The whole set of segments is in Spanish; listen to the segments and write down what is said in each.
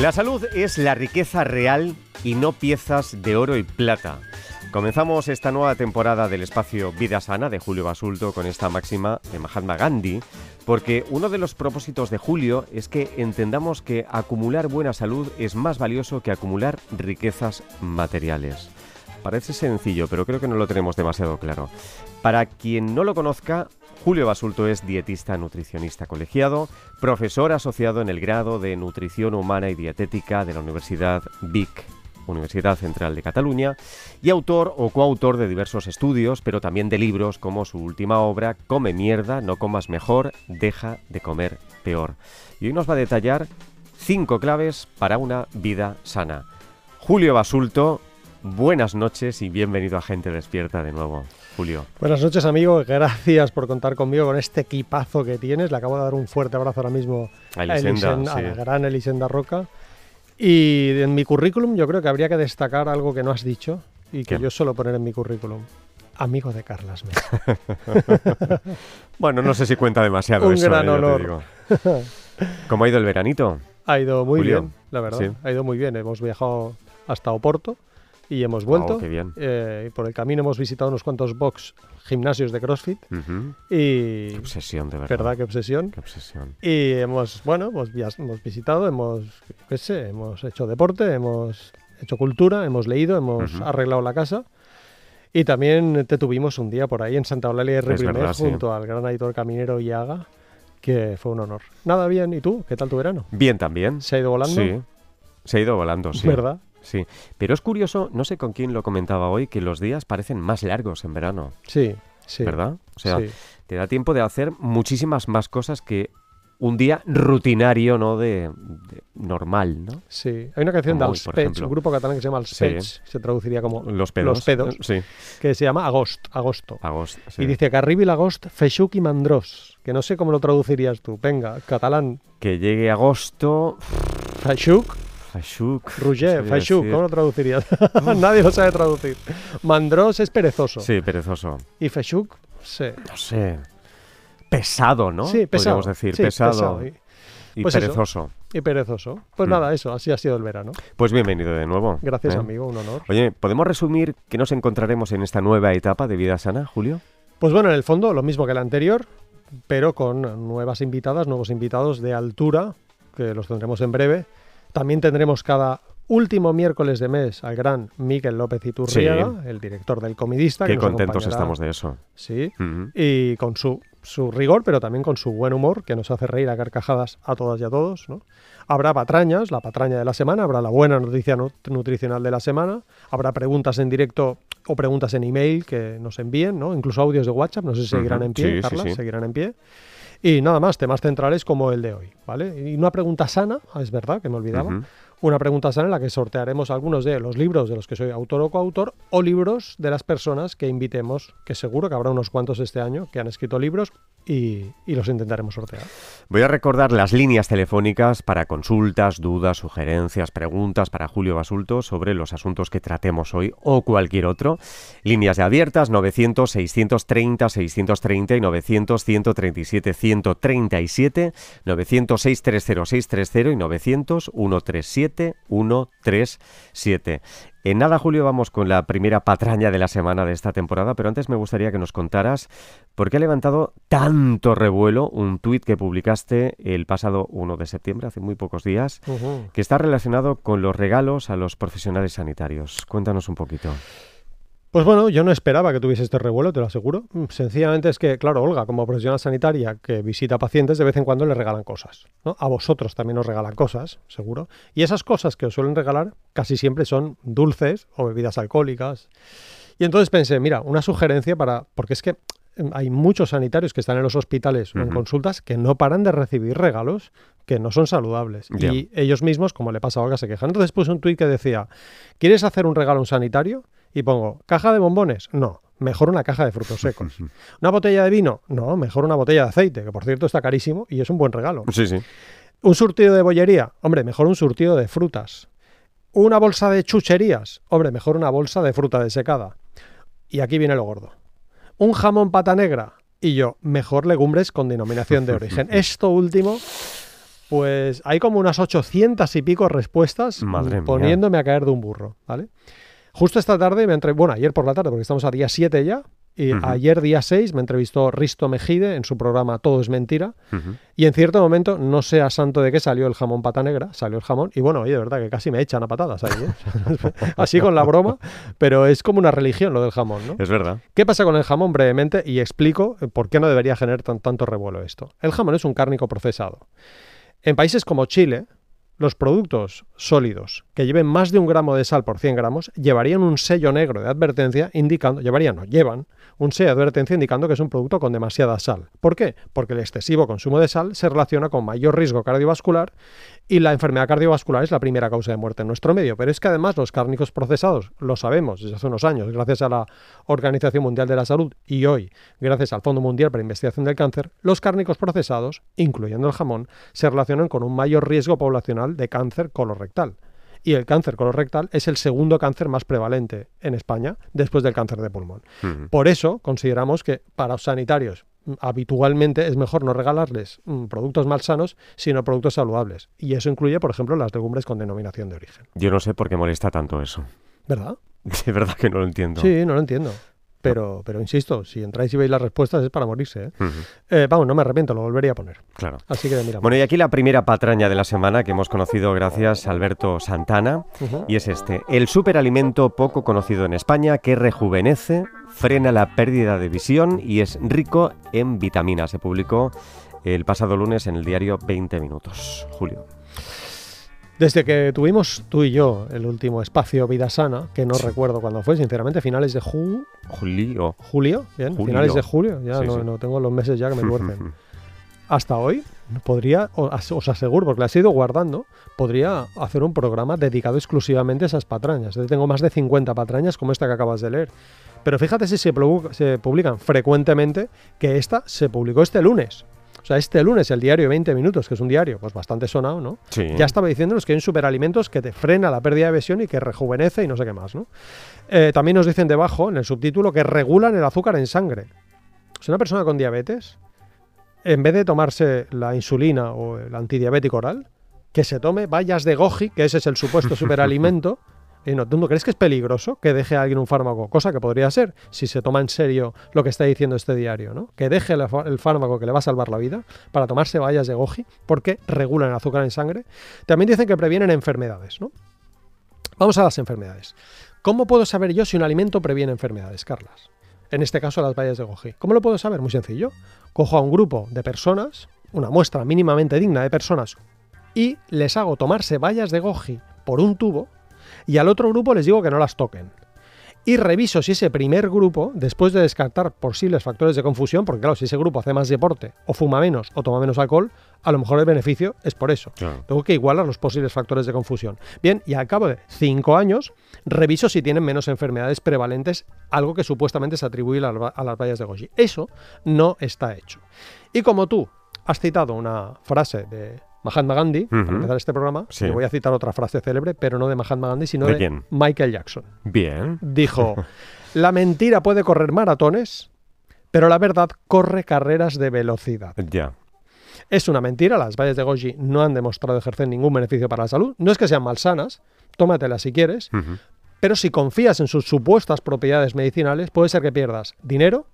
La salud es la riqueza real y no piezas de oro y plata. Comenzamos esta nueva temporada del espacio Vida Sana de Julio Basulto con esta máxima de Mahatma Gandhi, porque uno de los propósitos de Julio es que entendamos que acumular buena salud es más valioso que acumular riquezas materiales. Parece sencillo, pero creo que no lo tenemos demasiado claro. Para quien no lo conozca, Julio Basulto es dietista nutricionista colegiado, profesor asociado en el grado de Nutrición Humana y Dietética de la Universidad Vic, Universidad Central de Cataluña, y autor o coautor de diversos estudios, pero también de libros como su última obra, Come mierda, no comas mejor, deja de comer peor. Y hoy nos va a detallar cinco claves para una vida sana. Julio Basulto, buenas noches y bienvenido a Gente Despierta de nuevo. Julio. Buenas noches, amigo. Gracias por contar conmigo con este equipazo que tienes. Le acabo de dar un fuerte abrazo ahora mismo a, Elisenda, a la gran Elisenda Roca. Y en mi currículum yo creo que habría que destacar algo que no has dicho y que yo suelo poner en mi currículum. Amigo de Carlas Mesa. bueno, no sé si cuenta demasiado un eso. gran eh, honor. ¿Cómo ha ido el veranito? Ha ido muy Julio. bien, la verdad. Sí. Ha ido muy bien. Hemos viajado hasta Oporto y hemos vuelto. Oh, qué bien. Eh, por el camino hemos visitado unos cuantos box gimnasios de CrossFit Ujú. y Qué obsesión, de verdad. verdad qué obsesión. Qué obsesión. Y hemos, bueno, hemos, hemos visitado, hemos, qué sé, hemos hecho deporte, hemos hecho cultura, hemos leído, hemos Ujú. arreglado la casa. Y también te tuvimos un día por ahí en Santa Eulalia de Riprimer verdad, sí. junto al gran editor caminero Iaga, que fue un honor. Nada bien, ¿y tú? ¿Qué tal tu verano? Bien también. ¿Se ha ido volando? Sí. Se ha ido volando, sí. ¿Verdad? Sí. Pero es curioso, no sé con quién lo comentaba hoy, que los días parecen más largos en verano, Sí, sí. ¿verdad? O sea, sí. te da tiempo de hacer muchísimas más cosas que un día rutinario, ¿no? De, de- normal, ¿no? sí. Hay una canción Como de hoy, Els por Pets, ejemplo. un grupo catalán que se llama Els Sí. Se traduciría como Los pedos. Los pedos. Sí. que se llama Agost, agosto. Agosto. sí. Y dice que arribi l'agost feixuc i mandrós, que no sé cómo lo traducirías tú. Venga, catalán, Que llegue agosto. feixuc, Fashuk. Feixuc, decir. ¿cómo lo traducirías? Nadie lo sabe traducir. Mandrós es perezoso. Sí, perezoso. Y feixuc, sí. No sé. Pesado, ¿no? Sí, pesado. Podríamos decir, Sí, pesado, Y, y Pues eso. perezoso. y perezoso. Pues Mm. nada, eso, así ha sido el verano. Pues bienvenido de nuevo. Gracias, ¿eh? amigo, un honor. Oye, ¿podemos resumir qué nos encontraremos en esta nueva etapa de vida sana, Julio? Pues bueno, en el fondo, lo mismo que el anterior, pero con nuevas invitadas, nuevos invitados de altura, que los tendremos en breve. También tendremos cada último miércoles de mes al gran Miguel López Iturriaga, el director del Comidista. que Qué nos contentos estamos de eso. Sí, y con su, su rigor, pero también con su buen humor, que nos hace reír a carcajadas a todas y a todos. ¿no? Habrá patrañas, la patraña de la semana, habrá la buena noticia nu- nutricional de la semana, habrá preguntas en directo o preguntas en email que nos envíen, ¿no? incluso audios de WhatsApp, no sé si seguirán en pie, sí, Carla, sí. seguirán en pie. Y nada más, temas centrales como el de hoy, ¿vale? Y una pregunta sana, es verdad, que me olvidaba, una pregunta sana en la que sortearemos algunos de los libros de los que soy autor o coautor o libros de las personas que invitemos, que seguro que habrá unos cuantos este año que han escrito libros y, y los intentaremos sortear. Voy a recordar las líneas telefónicas para consultas, dudas, sugerencias, preguntas para Julio Basulto sobre los asuntos que tratemos hoy o cualquier otro. Líneas de abiertas 900 630 630 y 900 137 137, 900 630 630 y 900 137 137. En nada, Julio, vamos con la primera patraña de la semana de esta temporada, pero antes me gustaría que nos contaras por qué ha levantado tanto revuelo un tuit que publicaste el pasado 1 de septiembre, hace muy pocos días, que está relacionado con los regalos a los profesionales sanitarios. Cuéntanos un poquito. Pues bueno, yo no esperaba que tuviese este revuelo, te lo aseguro. Mm, Sencillamente es que, claro, Olga, como profesional sanitaria que visita pacientes, de vez en cuando le regalan cosas. ¿no? A vosotros también os regalan cosas, seguro. Y esas cosas que os suelen regalar casi siempre son dulces o bebidas alcohólicas. Y entonces pensé, mira, una sugerencia para... Porque es que em, hay muchos sanitarios que están en los hospitales o en consultas que no paran de recibir regalos que no son saludables. Y ellos mismos, como le pasa a Olga, se quejan. Entonces puse un tuit que decía, ¿quieres hacer un regalo a un sanitario? Y pongo, ¿caja de bombones? No, mejor una caja de frutos secos. ¿Una botella de vino? No, mejor una botella de aceite, que por cierto está carísimo y es un buen regalo. Sí, sí. ¿Un surtido de bollería? Hombre, mejor un surtido de frutas. ¿Una bolsa de chucherías? Hombre, mejor una bolsa de fruta desecada. Y aquí viene lo gordo. ¿Un jamón pata negra? Y yo, mejor legumbres con denominación de origen. Esto último Pues hay como unas 800 y pico respuestas Madre mía. poniéndome a caer de un burro, ¿vale? Justo esta tarde me entre... Bueno, ayer por la tarde, porque estamos a día 7 ya, y ayer día 6 me entrevistó Risto Mejide en su programa Todo es mentira, y en cierto momento, no sé a santo de qué salió el jamón pata negra, salió el jamón, y bueno, oye, de verdad que casi me echan a patadas ahí, ¿eh? Así con la broma, pero es como una religión lo del jamón, ¿no? Es verdad. ¿Qué pasa con el jamón brevemente? Y explico eh, por qué no debería generar tan- tanto revuelo esto. El jamón es un cárnico procesado. En países como Chile, los productos sólidos que lleven más de un gramo de sal por 100 gramos llevarían un sello negro de advertencia indicando, llevarían, no, llevan un de advertencia indicando que es un producto con demasiada sal. ¿Por qué? Porque el excesivo consumo de sal se relaciona con mayor riesgo cardiovascular y la enfermedad cardiovascular es la primera causa de muerte en nuestro medio. Pero es que además los cárnicos procesados, lo sabemos desde hace unos años, gracias a la Organización Mundial de la Salud y hoy, gracias al Fondo Mundial para Investigación del Cáncer, los cárnicos procesados, incluyendo el jamón, se relacionan con un mayor riesgo poblacional de cáncer colorectal. Y el cáncer colorectal es el segundo cáncer más prevalente en España después del cáncer de pulmón. Por eso consideramos que para los sanitarios mm, habitualmente es mejor no regalarles mm, productos malsanos, sino productos saludables. Y eso incluye, por ejemplo, las legumbres con denominación de origen. Yo no sé por qué molesta tanto eso. ¿Verdad? De verdad que no lo entiendo. Sí, no lo entiendo. Pero, pero insisto, si entráis y veis las respuestas es para morirse. ¿eh? Eh, vamos, no me arrepiento, lo volvería a poner. Claro. Así que mira. Bueno, y aquí la primera patraña de la semana que hemos conocido gracias a Alberto Santana. Y es este, el superalimento poco conocido en España que rejuvenece, frena la pérdida de visión y es rico en vitaminas. Se publicó el pasado lunes en el diario 20 Minutos. Julio. Desde que tuvimos tú y yo el último espacio Vida Sana, que no Sí. recuerdo cuándo fue, sinceramente, finales de ju- Julio. julio, bien, Julio. finales de julio, ya Sí, no, sí. no tengo los meses ya que me tuercen. hasta hoy podría, os aseguro, porque las he ido guardando, podría hacer un programa dedicado exclusivamente a esas patrañas. Yo tengo más de 50 patrañas como esta que acabas de leer. Pero fíjate si se, se publican frecuentemente que esta se publicó este lunes. O sea, este lunes el diario 20 Minutos, que es un diario pues bastante sonado, ¿no? Sí. Ya estaba diciéndonos que hay un superalimentos que te frena la pérdida de visión y que rejuvenece y no sé qué más, ¿no? Eh, también nos dicen debajo, en el subtítulo, que regulan el azúcar en sangre. O sea, una persona con diabetes, en vez de tomarse la insulina o el antidiabético oral, que se tome bayas de goji, que ese es el supuesto superalimento. No, ¿Tú no crees que es peligroso que deje a alguien un fármaco? Cosa que podría ser si se toma en serio lo que está diciendo este diario, ¿no? Que deje el, fármaco que le va a salvar la vida para tomarse bayas de goji porque regulan el azúcar en sangre. También dicen que previenen enfermedades, ¿no? Vamos a las enfermedades. ¿Cómo puedo saber yo si un alimento previene enfermedades, Carlas? En este caso, las bayas de goji. ¿Cómo lo puedo saber? Muy sencillo. Cojo a un grupo de personas, una muestra mínimamente digna de personas, y les hago tomarse bayas de goji por un tubo, y al otro grupo les digo que no las toquen. Y reviso si ese primer grupo, después de descartar posibles factores de confusión, porque claro, si ese grupo hace más deporte, o fuma menos, o toma menos alcohol, a lo mejor el beneficio es por eso. Claro. Tengo que igualar los posibles factores de confusión. Bien, y al cabo de cinco años, reviso si tienen menos enfermedades prevalentes, algo que supuestamente se atribuye a las vallas de Goji. Eso no está hecho. Y como tú has citado una frase de Mahatma Gandhi, para empezar este programa, Sí. voy a citar otra frase célebre, pero no de Mahatma Gandhi, sino ¿De de, quién? Michael Jackson. Bien. Dijo, la mentira puede correr maratones, pero la verdad corre carreras de velocidad. Ya. Es una mentira, las bayas de goji no han demostrado ejercer ningún beneficio para la salud. No es que sean malsanas, tómatelas si quieres, pero si confías en sus supuestas propiedades medicinales, puede ser que pierdas dinero,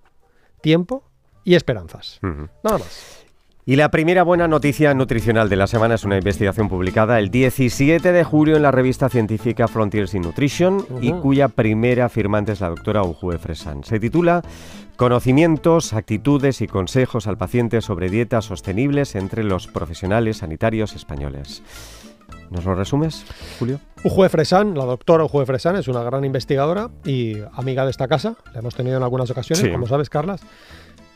tiempo y esperanzas. Nada más. Y la primera buena noticia nutricional de la semana es una investigación publicada el 17 de julio en la revista científica Frontiers in Nutrition y cuya primera firmante es la doctora Ujue Fresan. Se titula Conocimientos, actitudes y consejos al paciente sobre dietas sostenibles entre los profesionales sanitarios españoles. ¿Nos lo resumes, Julio? Ujue Fresan, la doctora Ujue Fresan, es una gran investigadora y amiga de esta casa. La hemos tenido en algunas ocasiones, Sí. como sabes, Carlas.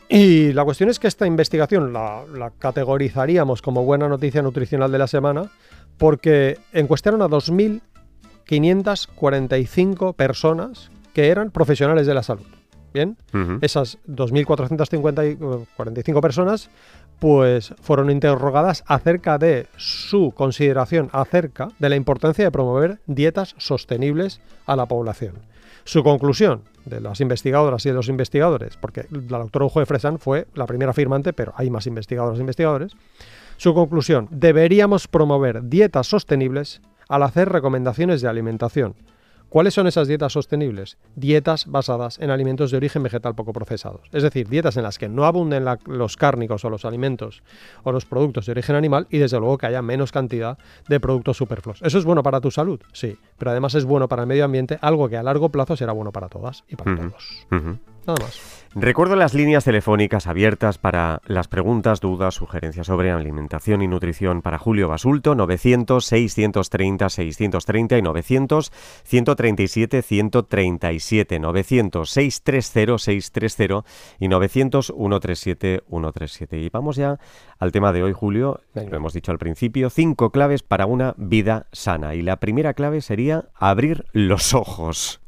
Y la cuestión es que esta investigación la, la categorizaríamos como buena noticia nutricional de la semana porque encuestaron a 2.545 personas que eran profesionales de la salud. Bien, Ujú. esas 2.445 personas pues fueron interrogadas acerca de su consideración acerca de la importancia de promover dietas sostenibles a la población. Su conclusión de las investigadoras y de los investigadores, porque la doctora Ujo de Fresan fue la primera firmante, pero hay más investigadoras e investigadores, Su conclusión, deberíamos promover dietas sostenibles al hacer recomendaciones de alimentación. ¿Cuáles son esas dietas sostenibles? Dietas basadas en alimentos de origen vegetal poco procesados. Es decir, dietas en las que no abunden la- los cárnicos o los alimentos o los productos de origen animal y desde luego que haya menos cantidad de productos superfluos. ¿Eso es bueno para tu salud? Sí, pero además es bueno para el medio ambiente, algo que a largo plazo será bueno para todas y para todos. Nada más. Recuerdo las líneas telefónicas abiertas para las preguntas, dudas, sugerencias sobre alimentación y nutrición para Julio Basulto, 900-630-630 y 900-137-137, 900-630-630 y 900-137-137. Y vamos ya al tema de hoy, Julio. Lo hemos dicho al principio, cinco claves para una vida sana. Y la primera clave sería abrir los ojos.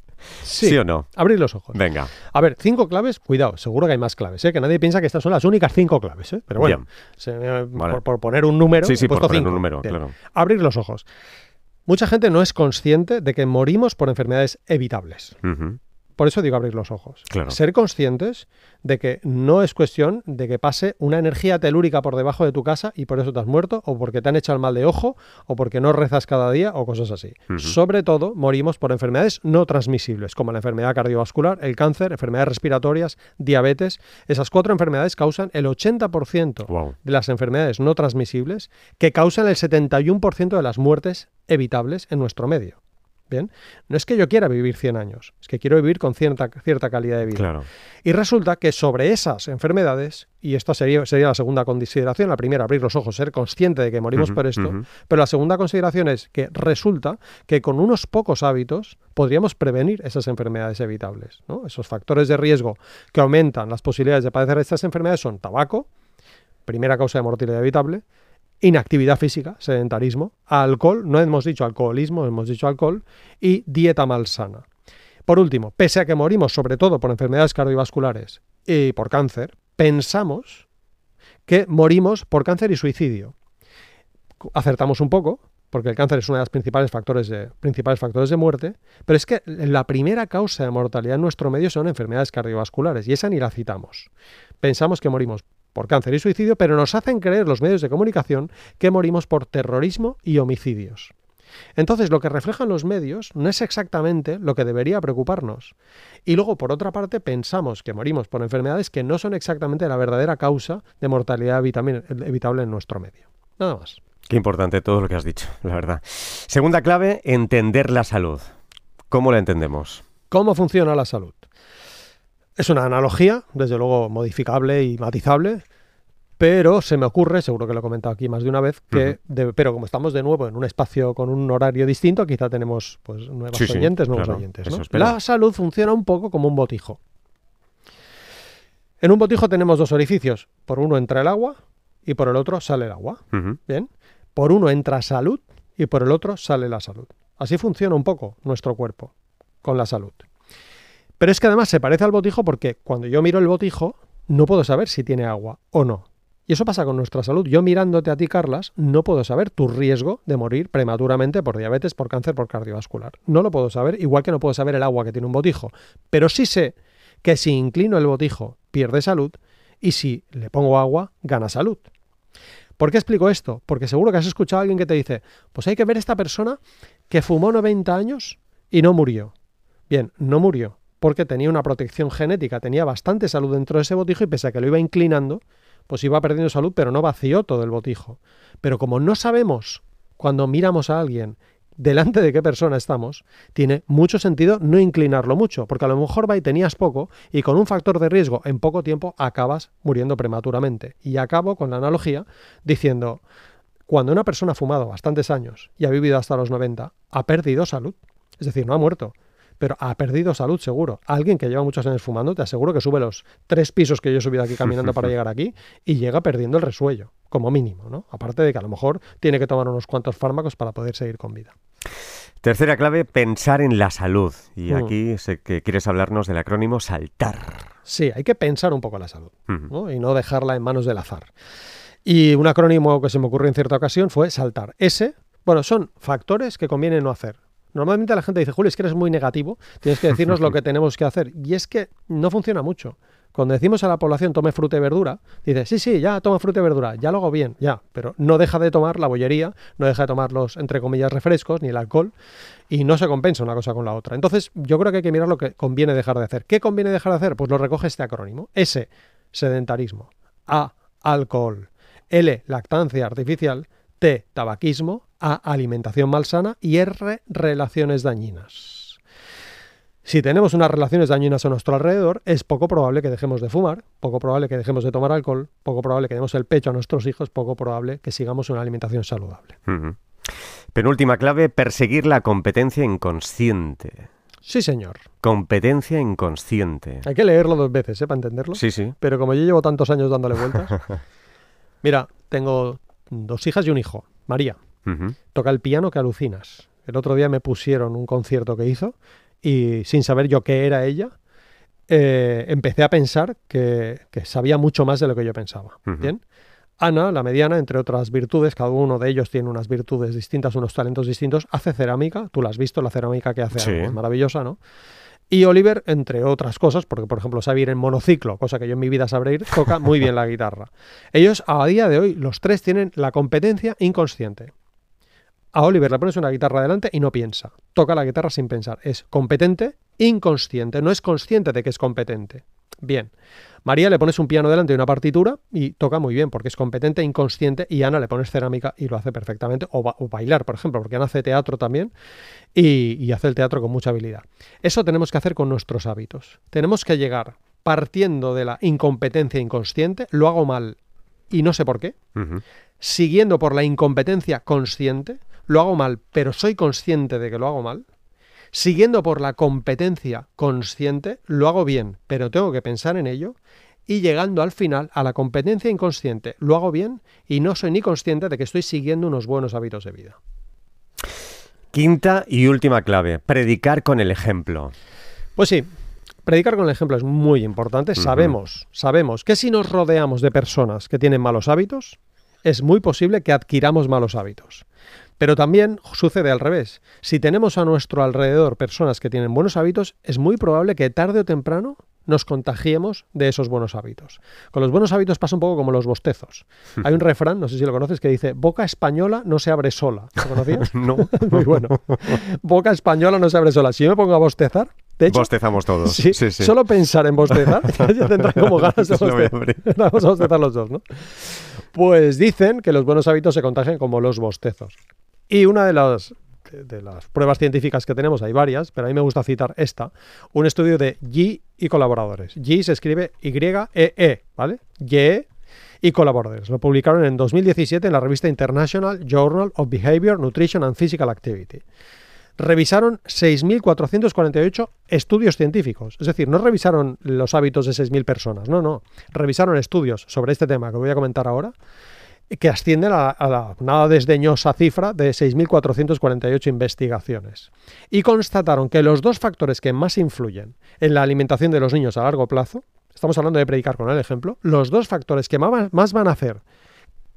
¿Sí, o no? Abrir los ojos. Venga. A ver, cinco claves, cuidado, seguro que hay más claves, ¿eh? que nadie piensa que estas son las únicas cinco claves, ¿eh? pero bueno, se Vale. por, por poner un número, Sí, sí, he por poner un número, Bien. claro. Abrir los ojos. Mucha gente no es consciente de que morimos por enfermedades evitables. Por eso digo abrir los ojos. Claro. Ser conscientes de que no es cuestión de que pase una energía telúrica por debajo de tu casa y por eso te has muerto, o porque te han hecho el mal de ojo, o porque no rezas cada día, o cosas así. Sobre todo, morimos por enfermedades no transmisibles, como la enfermedad cardiovascular, el cáncer, enfermedades respiratorias, diabetes. Esas cuatro enfermedades causan el 80% Wow. de las enfermedades no transmisibles, que causan el 71% de las muertes evitables en nuestro medio. Bien, no es que yo quiera vivir 100 años, es que quiero vivir con cierta, cierta calidad de vida. Claro. Y resulta que sobre esas enfermedades, y esta sería, sería la segunda consideración, la primera, abrir los ojos, ser consciente de que morimos por esto, pero la segunda consideración es que resulta que con unos pocos hábitos podríamos prevenir esas enfermedades evitables. ¿no? Esos factores de riesgo que aumentan las posibilidades de padecer estas enfermedades son tabaco, primera causa de mortalidad evitable, inactividad física, sedentarismo, alcohol, no hemos dicho alcoholismo, hemos dicho alcohol, y dieta malsana. Por último, pese a que morimos sobre todo por enfermedades cardiovasculares y por cáncer, pensamos que morimos por cáncer y suicidio. Acertamos un poco, porque el cáncer es uno de los principales factores de, principales factores de muerte, pero es que la primera causa de mortalidad en nuestro medio son enfermedades cardiovasculares, y esa ni la citamos. Pensamos que morimos por cáncer y suicidio, pero nos hacen creer los medios de comunicación que morimos por terrorismo y homicidios. Entonces, lo que reflejan los medios no es exactamente lo que debería preocuparnos. Y luego, por otra parte, pensamos que morimos por enfermedades que no son exactamente la verdadera causa de mortalidad evitable en nuestro medio. Nada más. Qué importante todo lo que has dicho, la verdad. Segunda clave, entender la salud. ¿Cómo la entendemos? ¿Cómo funciona la salud? Es una analogía, desde luego modificable y matizable, pero se me ocurre, seguro que lo he comentado aquí más de una vez, que, de- pero como estamos de nuevo en un espacio con un horario distinto, quizá tenemos pues, nuevas Sí, sí, oyentes, nuevos claro, oyentes. La salud funciona un poco como un botijo. En un botijo tenemos dos orificios. Por uno entra el agua y por el otro sale el agua. Bien. Por uno entra salud y por el otro sale la salud. Así funciona un poco nuestro cuerpo con la salud. Pero es que además se parece al botijo porque cuando yo miro el botijo no puedo saber si tiene agua o no. Y eso pasa con nuestra salud. Yo mirándote a ti, Carlas, no puedo saber tu riesgo de morir prematuramente por diabetes, por cáncer, por cardiovascular. No lo puedo saber, igual que no puedo saber el agua que tiene un botijo. Pero sí sé que si inclino el botijo, pierde salud, y si le pongo agua, gana salud. ¿Por qué explico esto? Porque seguro que has escuchado a alguien que te dice, pues hay que ver esta persona que fumó 90 años y no murió. Bien, no murió, porque tenía una protección genética, tenía bastante salud dentro de ese botijo y pese a que lo iba inclinando, pues iba perdiendo salud, pero no vació todo el botijo. Pero como no sabemos cuando miramos a alguien delante de qué persona estamos, tiene mucho sentido no inclinarlo mucho, porque a lo mejor va y tenías poco y con un factor de riesgo en poco tiempo acabas muriendo prematuramente. Y acabo con la analogía diciendo, cuando una persona ha fumado bastantes años y ha vivido hasta los 90, ha perdido salud. Es decir, no ha muerto, pero ha perdido salud seguro. Alguien que lleva muchos años fumando, te aseguro que sube los tres pisos que yo he subido aquí caminando para llegar aquí y llega perdiendo el resuello, como mínimo, ¿no? Aparte de que a lo mejor tiene que tomar unos cuantos fármacos para poder seguir con vida. Tercera clave, pensar en la salud. Y Mm. aquí sé que quieres hablarnos del acrónimo SALTAR. Sí, hay que pensar un poco la salud. ¿no? y no dejarla en manos del azar. Y un acrónimo que se me ocurrió en cierta ocasión fue saltar. S, bueno, son factores que conviene no hacer. Normalmente la gente dice, Julio, es que eres muy negativo, tienes que decirnos lo que tenemos que hacer. Y es que no funciona mucho. Cuando decimos a la población tome fruta y verdura, dice, sí, sí, ya toma fruta y verdura, ya lo hago bien, ya, pero no deja de tomar la bollería, no deja de tomar los, entre comillas, refrescos, ni el alcohol, y no se compensa una cosa con la otra. Entonces, yo creo que hay que mirar lo que conviene dejar de hacer. ¿Qué conviene dejar de hacer? Pues lo recoge este acrónimo. S, sedentarismo. A, alcohol. L, lactancia artificial. T, tabaquismo. A, alimentación malsana. Y R, relaciones dañinas. Si tenemos unas relaciones dañinas a nuestro alrededor, es poco probable que dejemos de fumar, poco probable que dejemos de tomar alcohol, poco probable que demos el pecho a nuestros hijos, poco probable que sigamos una alimentación saludable. Penúltima clave, perseguir la competencia inconsciente. Sí, señor. Competencia inconsciente. Hay que leerlo dos veces, ¿eh? Para entenderlo. Sí, sí. Pero como yo llevo tantos años dándole vueltas. Mira, tengo dos hijas y un hijo. María. Toca el piano que alucinas. El otro día me pusieron un concierto que hizo y sin saber yo qué era ella, eh, empecé a pensar que, sabía mucho más de lo que yo pensaba. Bien. Ana, la mediana, entre otras virtudes, cada uno de ellos tiene unas virtudes distintas, unos talentos distintos, hace cerámica, tú la has visto, la cerámica que hace, es maravillosa, ¿no? Y Oliver, entre otras cosas, porque por ejemplo sabe ir en monociclo, cosa que yo en mi vida sabré ir, toca muy bien la guitarra. Ellos a día de hoy, los tres tienen la competencia inconsciente. A Oliver le pones una guitarra delante y no piensa. Toca la guitarra sin pensar. Es competente, inconsciente. No es consciente de que es competente. Bien. María le pones un piano delante y una partitura y toca muy bien porque es competente, inconsciente. Y Ana le pones cerámica y lo hace perfectamente. O, bailar, por ejemplo, porque Ana hace teatro también y, y hace el teatro con mucha habilidad. Eso tenemos que hacer con nuestros hábitos. Tenemos que llegar partiendo de la incompetencia inconsciente. Lo hago mal y no sé por qué. Siguiendo por la incompetencia consciente lo hago mal, pero soy consciente de que lo hago mal, siguiendo por la competencia consciente, lo hago bien, pero tengo que pensar en ello, y llegando al final a la competencia inconsciente, lo hago bien y no soy ni consciente de que estoy siguiendo unos buenos hábitos de vida. Quinta y última clave, predicar con el ejemplo. Pues sí, predicar con el ejemplo es muy importante. Sabemos, sabemos que si nos rodeamos de personas que tienen malos hábitos, es muy posible que adquiramos malos hábitos. Pero también sucede al revés. Si tenemos a nuestro alrededor personas que tienen buenos hábitos, es muy probable que tarde o temprano nos contagiemos de esos buenos hábitos. Con los buenos hábitos pasa un poco como los bostezos. Hay un refrán, no sé si lo conoces, que dice, boca española no se abre sola. ¿Lo conocías? no. Muy bueno. Boca española no se abre sola. Si yo me pongo a bostezar, de hecho, Bostezamos todos. Sí, sí, Solo pensar en bostezar, ya tendrán como ganas de bostezar. Vamos a bostezar los dos, ¿no? Pues dicen que los buenos hábitos se contagian como los bostezos. Y una de las, de las pruebas científicas que tenemos, hay varias, pero a mí me gusta citar esta, un estudio de Yi y colaboradores. Yi se escribe Y-E-E, -E, ¿vale? Y y colaboradores. Lo publicaron en 2017 en la revista International Journal of Behavior, Nutrition and Physical Activity. Revisaron 6.448 estudios científicos. Es decir, no revisaron los hábitos de 6.000 personas, no, no. Revisaron estudios sobre este tema que voy a comentar ahora que ascienden a, la nada desdeñosa cifra de 6.448 investigaciones. Y constataron que los dos factores que más influyen en la alimentación de los niños a largo plazo, estamos hablando de predicar con el ejemplo, los dos factores que más van a hacer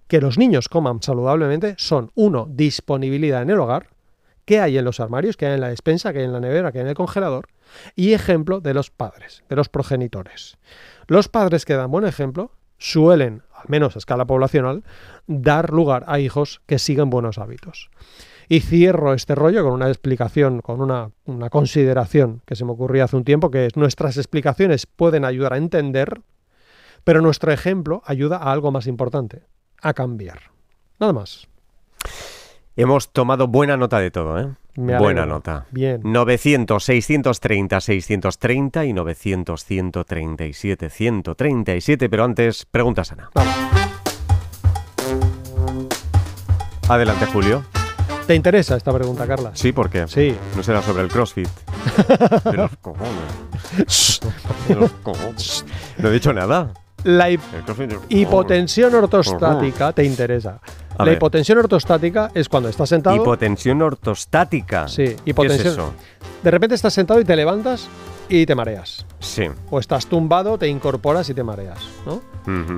que los niños coman saludablemente son, uno, disponibilidad en el hogar, qué hay en los armarios, qué hay en la despensa, qué hay en la nevera, qué hay en el congelador, y ejemplo de los padres, de los progenitores. Los padres que dan buen ejemplo suelen menos a escala poblacional, dar lugar a hijos que siguen buenos hábitos. Y cierro este rollo con una explicación, con una, una consideración que se me ocurría hace un tiempo, que es nuestras explicaciones pueden ayudar a entender, pero nuestro ejemplo ayuda a algo más importante, a cambiar. Nada más. Hemos tomado buena nota de todo, ¿eh? Buena nota. Bien. 900, 630, 630 y 900, 137, 137. Pero antes, pregunta sana. Adelante, Julio. ¿Te interesa esta pregunta, Carla? Sí, ¿por qué? Sí. No será sobre el CrossFit. de los cojones. de los cojones. No he dicho nada. La hipotensión ortostática te interesa. La hipotensión ortostática es cuando estás sentado. Hipotensión ortostática. Sí, hipotensión. ¿Qué es eso? De repente estás sentado y te levantas y te mareas. Sí. O estás tumbado, te incorporas y te mareas, ¿no?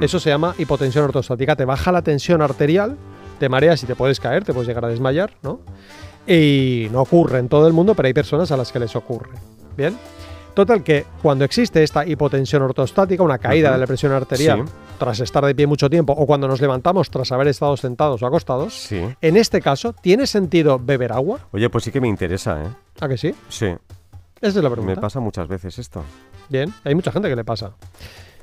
Eso se llama hipotensión ortostática. Te baja la tensión arterial, te mareas y te puedes caer, te puedes llegar a desmayar, ¿no? Y no ocurre en todo el mundo, pero hay personas a las que les ocurre. Bien. Total que cuando existe esta hipotensión ortostática, una caída de la presión arterial Sí. tras estar de pie mucho tiempo o cuando nos levantamos tras haber estado sentados o acostados, Sí. en este caso, ¿tiene sentido beber agua? Oye, pues sí que me interesa, ¿eh? ¿A que sí? Sí, Esa es la me pregunta. pasa muchas veces esto. Bien, hay mucha gente que le pasa.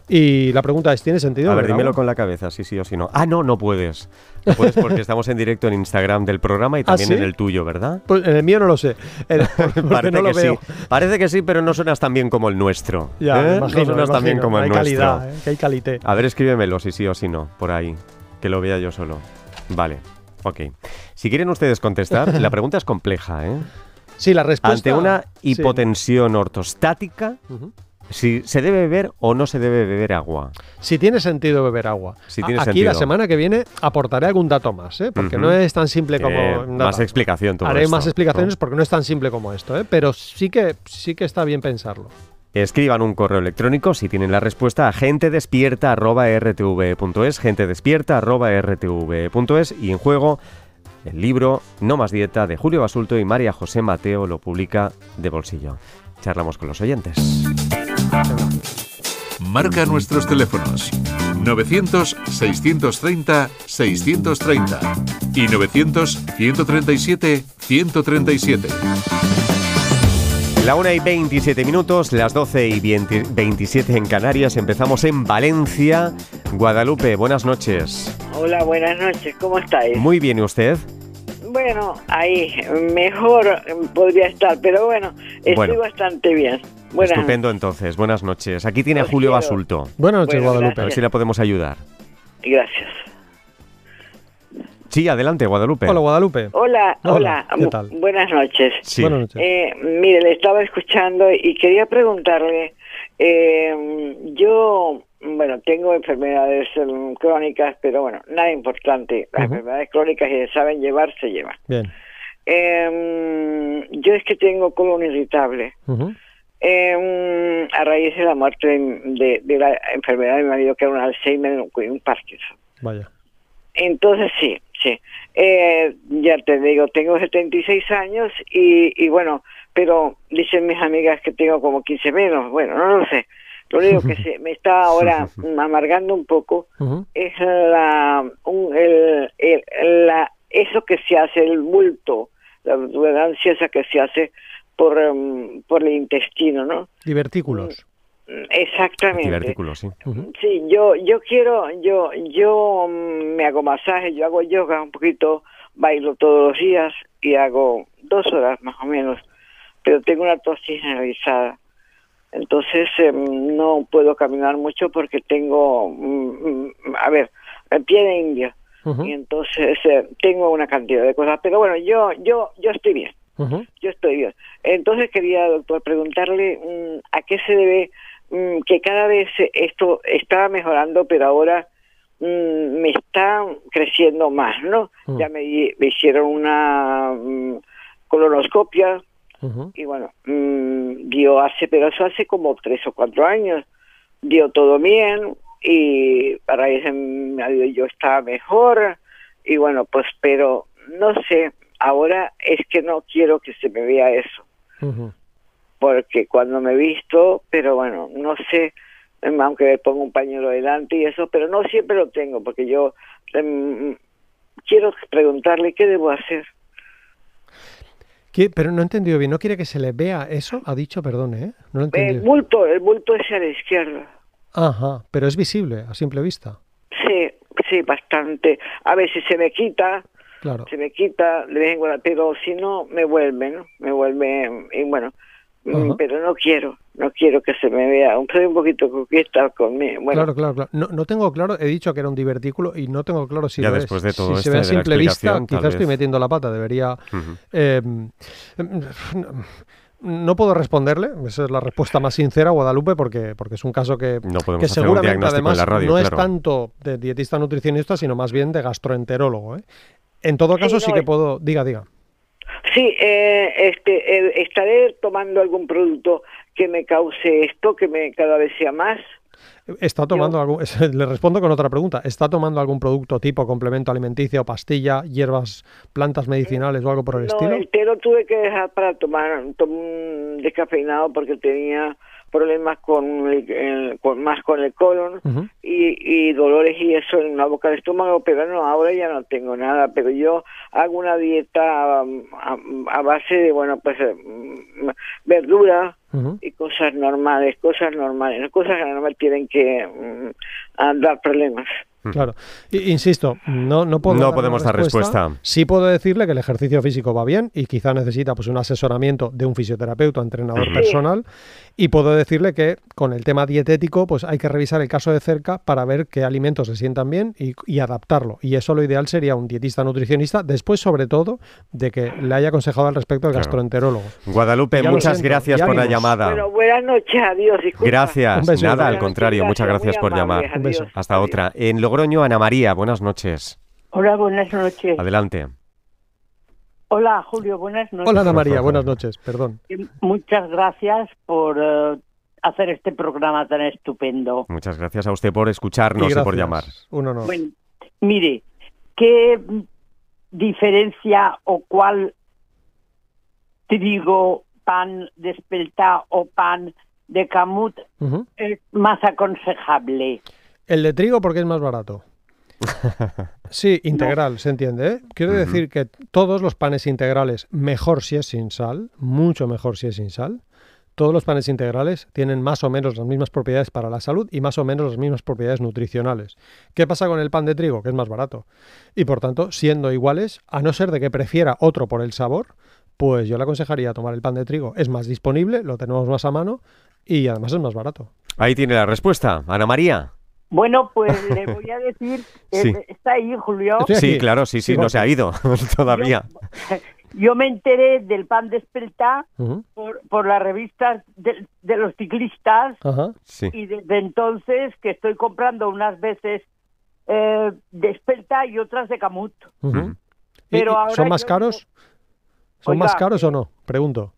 Y la pregunta es, ¿tiene sentido A ver, dímelo con la cabeza, sí, sí o sí no. Ah, no, no puedes. No puedes porque estamos en directo en Instagram del programa y también ¿Ah, sí? en el tuyo, ¿verdad? Pues en el mío no lo sé, Parece no lo que veo. sí. Parece que sí, pero no suenas tan bien como el nuestro. Ya, ¿eh? imagino, no suenas tan bien como el hay nuestro. calidad, eh, que hay calité. A ver, escríbemelo si sí o si no, por ahí. Que lo vea yo solo. Vale, ok. Si quieren ustedes contestar, la pregunta es compleja, ¿eh? Sí, la respuesta... Ante una sí. hipotensión ortostática. Si se debe beber o no se debe beber agua. Si tiene sentido beber agua. Si tiene Aquí sentido. la semana que viene aportaré algún dato más, ¿eh? porque no es tan simple como... Eh, más explicación todo Haré esto, más explicaciones ¿no? porque no es tan simple como esto, ¿eh? pero sí que, sí que está bien pensarlo. Escriban un correo electrónico si tienen la respuesta a gentedespierta.rtv.es, gentedespierta.rtv.es y en juego el libro No más dieta de Julio Basulto y María José Mateo lo publica de bolsillo. Charlamos con los oyentes. Marca nuestros teléfonos 900-630-630 y 900-137-137. La 1 y 27 minutos, las 12 y 20 27 en Canarias. Empezamos en Valencia. Guadalupe, buenas noches. Hola, buenas noches, ¿cómo estáis? Muy bien, ¿y usted? Bueno, ahí, mejor podría estar, pero bueno, estoy Bueno. bastante bien. Buenas Estupendo entonces, buenas noches. Aquí tiene a Julio quiero. Basulto. Buenas noches, Bueno, Guadalupe. A ver si le podemos ayudar. Gracias. Sí, adelante, Guadalupe. Hola, Guadalupe. Hola, Hola, hola, ¿qué tal? buenas noches. Sí. Buenas noches. Eh, mire, le estaba escuchando y quería preguntarle, eh, yo, bueno, tengo enfermedades mm, crónicas, pero bueno, nada importante. Las enfermedades crónicas, si se saben llevar, se llevan. Bien. Eh, yo es que tengo colon irritable. Eh, a raíz de la muerte de, la enfermedad de mi marido, que era un Alzheimer y un Parkinson. Vaya. Entonces, sí, sí. Eh, ya te digo, tengo 76 años y, y bueno, pero dicen mis amigas que tengo como 15 menos. Bueno, no lo sé. Lo único que se me está ahora amargando un poco es la, un- el, el- la, eso que se hace, el bulto, la esa que se hace por, em, por el intestino, ¿no? Divertículos. Exactamente. Divertículo, sí. Sí, yo yo quiero, yo yo mm, me hago masaje, yo hago yoga un poquito, bailo todos los días y hago dos horas más o menos, pero tengo una tos generalizada. Entonces em, no puedo caminar mucho porque tengo, mm, mm, a ver, el pie de indio y entonces eh, tengo una cantidad de cosas. Pero bueno, yo yo yo estoy bien Yo estoy bien. Entonces quería, doctor, preguntarle mm, a qué se debe mm, que cada vez esto estaba mejorando, pero ahora mm, me está creciendo más, ¿no? Ya me, hicieron una colonoscopia y bueno, dio hace, pero eso hace como tres o cuatro años, dio todo bien y a raíz de mi marido yo estaba mejor y bueno, pues pero no sé, ahora es que no quiero que se me vea eso, porque cuando me he visto, pero bueno, no sé, em, aunque me pongo un pañuelo delante y eso, pero no siempre lo tengo, porque yo em, quiero preguntarle qué debo hacer. ¿Qué? Pero no he entendido bien. ¿No quiere que se le vea eso? Ha dicho, perdone, ¿eh? No lo El bulto, el bulto es a la izquierda. Ajá, pero es visible a simple vista. Sí, sí, bastante. A veces se me quita, Claro. se me quita de vez en cuando, pero si no, me vuelve, ¿no? Me vuelve, y bueno, mm, pero no quiero, no quiero que se me vea. Soy un poquito coqueta conmigo. Bueno, Claro, claro, claro. No, no tengo claro, he dicho que era un divertículo y no tengo claro si Ya lo después es. de todo si se esto ve a simple vista, quizás estoy metiendo la pata. Debería. Eh, no puedo responderle, esa es la respuesta más sincera, Guadalupe, porque, porque es un caso que, No que seguramente además radio, no es tanto de dietista nutricionista, sino más bien de gastroenterólogo. ¿eh? En todo caso, sí, no, que es- puedo. Diga, diga. sí, eh, este, eh, estaré tomando algún producto que me cause esto, que me cada vez sea más. ¿Está tomando algún, le respondo con otra pregunta, ¿está tomando algún producto tipo complemento alimenticio, pastilla, hierbas, plantas medicinales o algo por el no, estilo? el té lo tuve que dejar para tomar tom- un descafeinado porque tenía problemas con, el, con más con el colon y, y dolores y eso en la boca del estómago, pero no, ahora ya no tengo nada, pero yo hago una dieta um, a, a base de, bueno, pues eh, mm, verdura y cosas normales, cosas normales, cosas que no me tienen que mm, a dar problemas. Claro. Insisto, no, no, puedo No dar podemos dar respuesta. Sí puedo decirle que el ejercicio físico va bien y quizá necesita pues un asesoramiento de un fisioterapeuta, entrenador personal. Y puedo decirle que con el tema dietético, pues hay que revisar el caso de cerca para ver qué alimentos se sientan bien y, y adaptarlo. Y eso lo ideal sería un dietista nutricionista, después sobre todo de que le haya aconsejado al respecto el Claro. gastroenterólogo. Guadalupe, Ya muchas siento, gracias ya por la llamada. Bueno, buenas noches, adiós. disculpa. Gracias. Un beso. Nada, al contrario, muchas gracias por llamar. adiós. Hasta Adiós. otra. En Logroño, Ana María, buenas noches. Hola, buenas noches. Adelante. Hola, Julio, buenas noches. Hola Ana María, buenas noches, perdón. Y Muchas gracias por eh, hacer este programa tan estupendo. Muchas gracias a usted por escucharnos y, por llamar. Un honor. Bueno, mire, ¿qué diferencia o cuál trigo, pan de espelta o pan de camut es más aconsejable? El de trigo porque es más barato. Sí, integral, se entiende. ¿eh? Quiero decir que todos los panes integrales, mejor si es sin sal, mucho mejor si es sin sal, todos los panes integrales tienen más o menos las mismas propiedades para la salud y más o menos las mismas propiedades nutricionales. ¿Qué pasa con el pan de trigo? Que es más barato. Y por tanto, siendo iguales, a no ser de que prefiera otro por el sabor, pues yo le aconsejaría tomar el pan de trigo. Es más disponible, lo tenemos más a mano y además es más barato. Ahí tiene la respuesta. Ana María. Bueno, pues le voy a decir, eh, Sí. está ahí, Julio. Sí, claro, sí, sí, no se ha ido todavía. Yo me enteré del pan de espelta Ujú. por, por las revistas de, de los ciclistas Ajá. Sí. y desde entonces que estoy comprando unas veces eh, de espelta y otras de camut. Ujú. Ujú. ¿Y- Pero y ahora ¿Son más caros? ¿Son Oiga, más caros o no? Pregunto.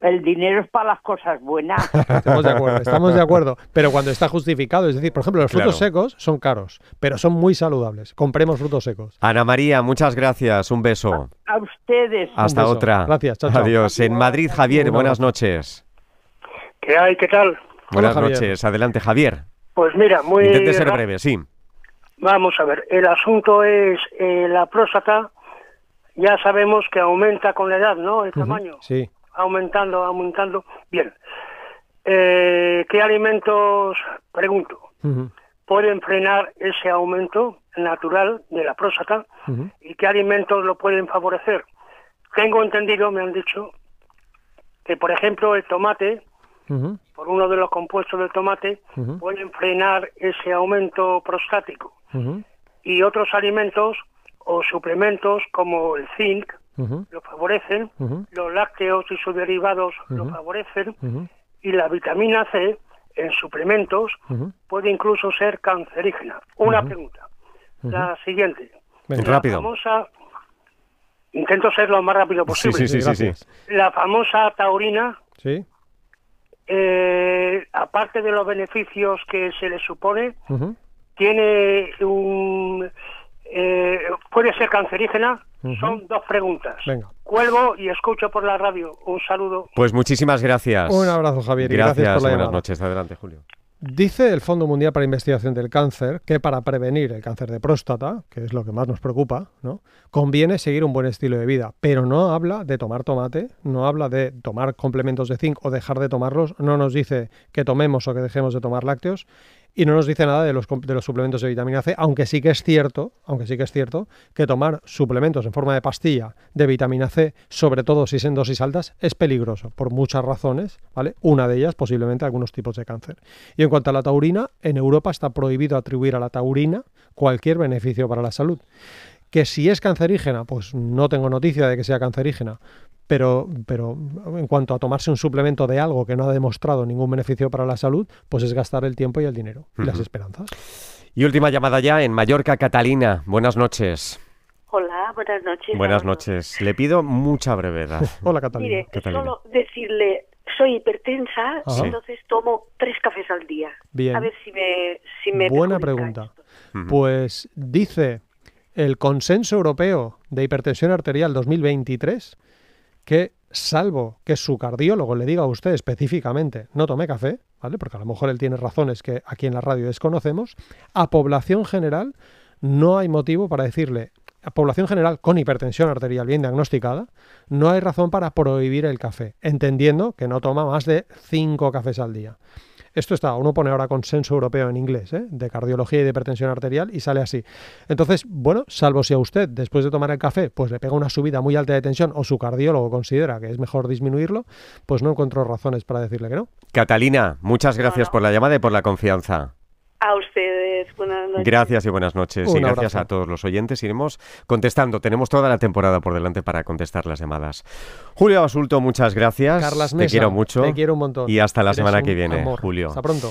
El dinero es para las cosas buenas. Estamos de acuerdo, estamos de acuerdo. Pero cuando está justificado, es decir, por ejemplo, los frutos Claro. secos son caros, pero son muy saludables. Compremos frutos secos. Ana María, muchas gracias. Un beso. A ustedes. Hasta beso. otra. Gracias, chao, chao. Adiós. En Madrid, Javier, buenas noches. ¿Qué hay? ¿Qué tal? Buenas noches. Adelante, Javier. Pues mira, muy Intente ser breve, sí. Vamos a ver, el asunto es eh, la próstata. Ya sabemos que aumenta con la edad, ¿no? El tamaño. Sí. Aumentando, aumentando. Bien. Eh, ¿Qué alimentos, pregunto, pueden frenar ese aumento natural de la próstata y qué alimentos lo pueden favorecer? Tengo entendido, me han dicho, que por ejemplo el tomate, por uno de los compuestos del tomate, pueden frenar ese aumento prostático. y otros alimentos o suplementos como el zinc lo favorecen, los lácteos y sus derivados lo favorecen y la vitamina C en suplementos puede incluso ser cancerígena. Una pregunta. La siguiente. Venga. La Rápido. famosa intento ser lo más rápido posible. sí, sí, sí, sí. gracias. La famosa taurina Sí. eh, aparte de los beneficios que se le supone, tiene un eh, puede ser cancerígena Son dos preguntas Venga. cuelgo y escucho por la radio un saludo Pues muchísimas gracias. Un abrazo, Javier, y Gracias, gracias por la buenas llamada. noches. Adelante, Julio. Dice el Fondo Mundial para Investigación del Cáncer que para prevenir el cáncer de próstata, que es lo que más nos preocupa, ¿no? conviene seguir un buen estilo de vida, pero no habla de tomar tomate, no habla de tomar complementos de zinc o dejar de tomarlos, no nos dice que tomemos o que dejemos de tomar lácteos y no nos dice nada de los, suplementos de vitamina C, aunque sí que es cierto, aunque sí que es cierto que tomar suplementos en forma de pastilla de vitamina C, sobre todo si es en dosis altas, es peligroso por muchas razones, ¿vale? Una de ellas posiblemente algunos tipos de cáncer. Y en cuanto a la taurina, en Europa está prohibido atribuir a la taurina cualquier beneficio para la salud. Que si es cancerígena, pues no tengo noticia de que sea cancerígena, pero, pero en cuanto a tomarse un suplemento de algo que no ha demostrado ningún beneficio para la salud, pues es gastar el tiempo y el dinero y las esperanzas. Y última llamada ya en Mallorca, Catalina. Buenas noches. Hola, buenas noches. Buenas noches. Le pido mucha brevedad. Hola Catalina. Mire, Catalina. solo decirle soy hipertensa, Ajá. entonces tomo tres cafés al día. Bien. A ver si me, si me Buena pregunta. Pues dice el Consenso Europeo de Hipertensión Arterial 2023 que, salvo que su cardiólogo le diga a usted específicamente no tome café, ¿vale? Porque a lo mejor él tiene razones que aquí en la radio desconocemos, a población general no hay motivo para decirle, a población general con hipertensión arterial bien diagnosticada, no hay razón para prohibir el café, entendiendo que no toma más de cinco cafés al día. Esto está, uno pone ahora consenso europeo en inglés, ¿eh? de cardiología y de hipertensión arterial, y sale así. Entonces, bueno, salvo si a usted, después de tomar el café, pues le pega una subida muy alta de tensión o su cardiólogo considera que es mejor disminuirlo, pues no encuentro razones para decirle que no. Catalina, muchas gracias no. por la llamada y por la confianza. A ustedes, buenas noches. Gracias y buenas noches. Un y gracias abrazo. a todos los oyentes. Iremos contestando. Tenemos toda la temporada por delante para contestar las llamadas. Julio Basulto, muchas gracias. Carlas Te Mesa, quiero mucho. Te quiero un montón. Y hasta la Eres semana que viene, amor. Julio. Hasta pronto.